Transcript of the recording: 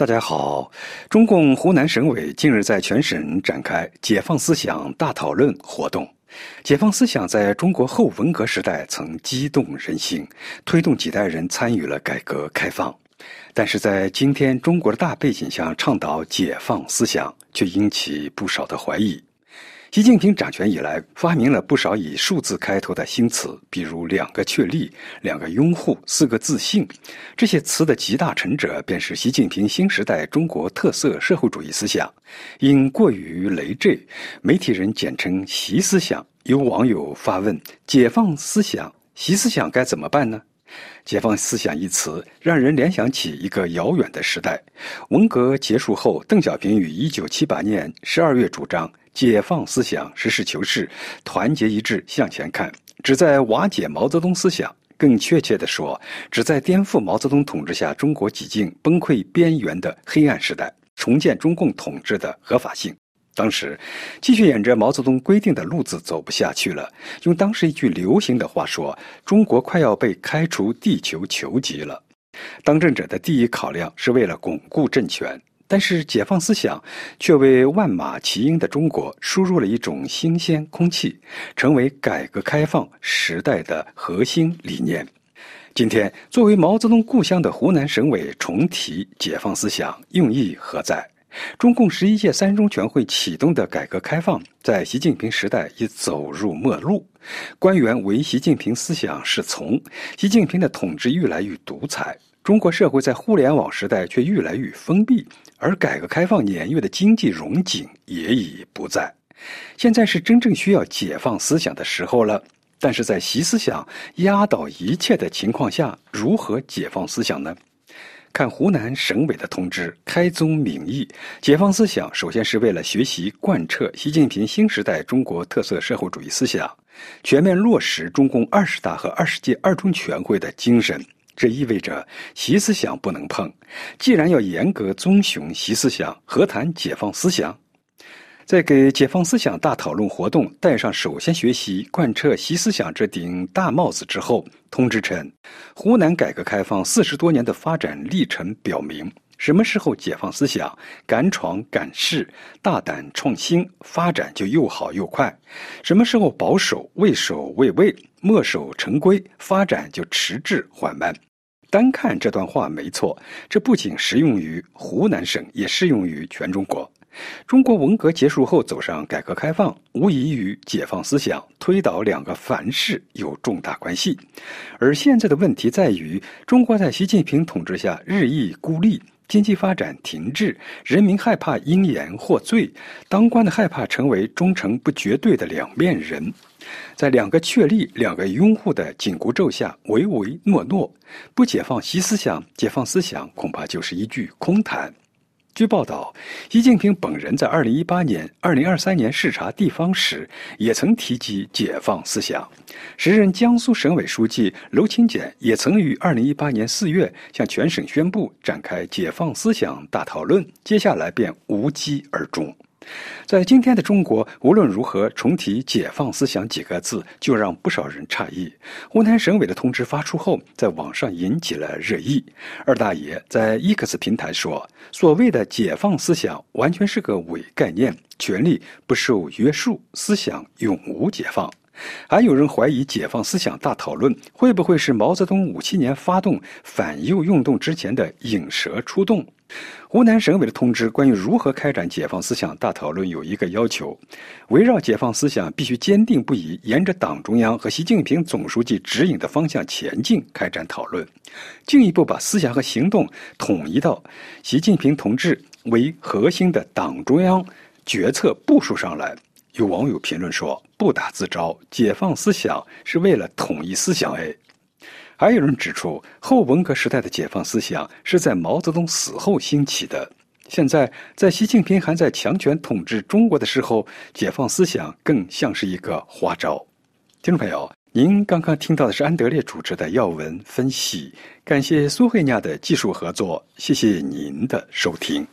大家好，中共湖南省委近日在全省展开解放思想大讨论活动。解放思想在中国后文革时代曾激动人心，推动几代人参与了改革开放。但是在今天中国的大背景下，倡导解放思想却引起不少的怀疑。习近平掌权以来，发明了不少以数字开头的新词，比如“两个确立”“两个拥护”“四个自信”。这些词的集大成者，便是习近平新时代中国特色社会主义思想。因过于累赘，媒体人简称“习思想”。有网友发问：“解放思想，习思想该怎么办呢？”解放思想一词，让人联想起一个遥远的时代。文革结束后，邓小平于1978年12月主张。解放思想，实事求是，团结一致向前看，旨在瓦解毛泽东思想。更确切地说，旨在颠覆毛泽东统治下中国几近崩溃边缘的黑暗时代，重建中共统治的合法性。当时，继续沿着毛泽东规定的路子走不下去了。用当时一句流行的话说，中国快要被开除地球球籍了。当政者的第一考量是为了巩固政权。但是，解放思想却为万马齐喑的中国输入了一种新鲜空气，成为改革开放时代的核心理念。今天，作为毛泽东故乡的湖南省委重提解放思想，用意何在？中共十一届三中全会启动的改革开放，在习近平时代已走入末路，官员唯习近平思想是从，习近平的统治愈来愈独裁。中国社会在互联网时代却愈来愈封闭，而改革开放年月的经济荣景也已不在。现在是真正需要解放思想的时候了。但是在习思想压倒一切的情况下，如何解放思想呢？看湖南省委的通知，开宗明义，解放思想首先是为了学习贯彻习近平新时代中国特色社会主义思想，全面落实中共二十大和二十届二中全会的精神。这意味着习思想不能碰。既然要严格遵循习思想，何谈解放思想？在给解放思想大讨论活动戴上首先学习贯彻习思想这顶大帽子之后，通知称，湖南改革开放四十多年的发展历程表明，什么时候解放思想，敢闯敢试，大胆创新，发展就又好又快；什么时候保守畏首畏尾，墨守成规，发展就迟滞缓慢。单看这段话没错，这不仅适用于湖南省，也适用于全中国。中国文革结束后走上改革开放，无疑与解放思想、推倒两个凡是有重大关系。而现在的问题在于，中国在习近平统治下日益孤立，经济发展停滞，人民害怕因言获罪，当官的害怕成为忠诚不绝对的两面人。在两个确立、两个拥护的紧箍咒下，唯唯诺诺，不解放习思想，解放思想恐怕就是一句空谈。据报道，习近平本人在二零一八年、二零二三年视察地方时，也曾提及解放思想。时任江苏省委书记娄勤俭也曾于二零一八年四月向全省宣布展开解放思想大讨论，接下来便无疾而终。在今天的中国，无论如何重提“解放思想”几个字，就让不少人诧异。湖南省委的通知发出后，在网上引起了热议。二大爷在 X 平台说：“所谓的解放思想，完全是个伪概念，权力不受约束，思想永无解放。”还有人怀疑，解放思想大讨论会不会是毛泽东五七年发动反右运动之前的引蛇出洞？湖南省委的通知关于如何开展解放思想大讨论有一个要求：围绕解放思想，必须坚定不移沿着党中央和习近平总书记指引的方向前进，开展讨论，进一步把思想和行动统一到习近平同志为核心的党中央决策部署上来。有网友评论说：“不打自招，解放思想是为了统一思想。”哎。还有人指出，后文革时代的解放思想是在毛泽东死后兴起的。现在，在习近平还在强权统治中国的时候，解放思想更像是一个花招。听众朋友，您刚刚听到的是安德烈主持的要闻分析，感谢苏慧亚的技术合作，谢谢您的收听。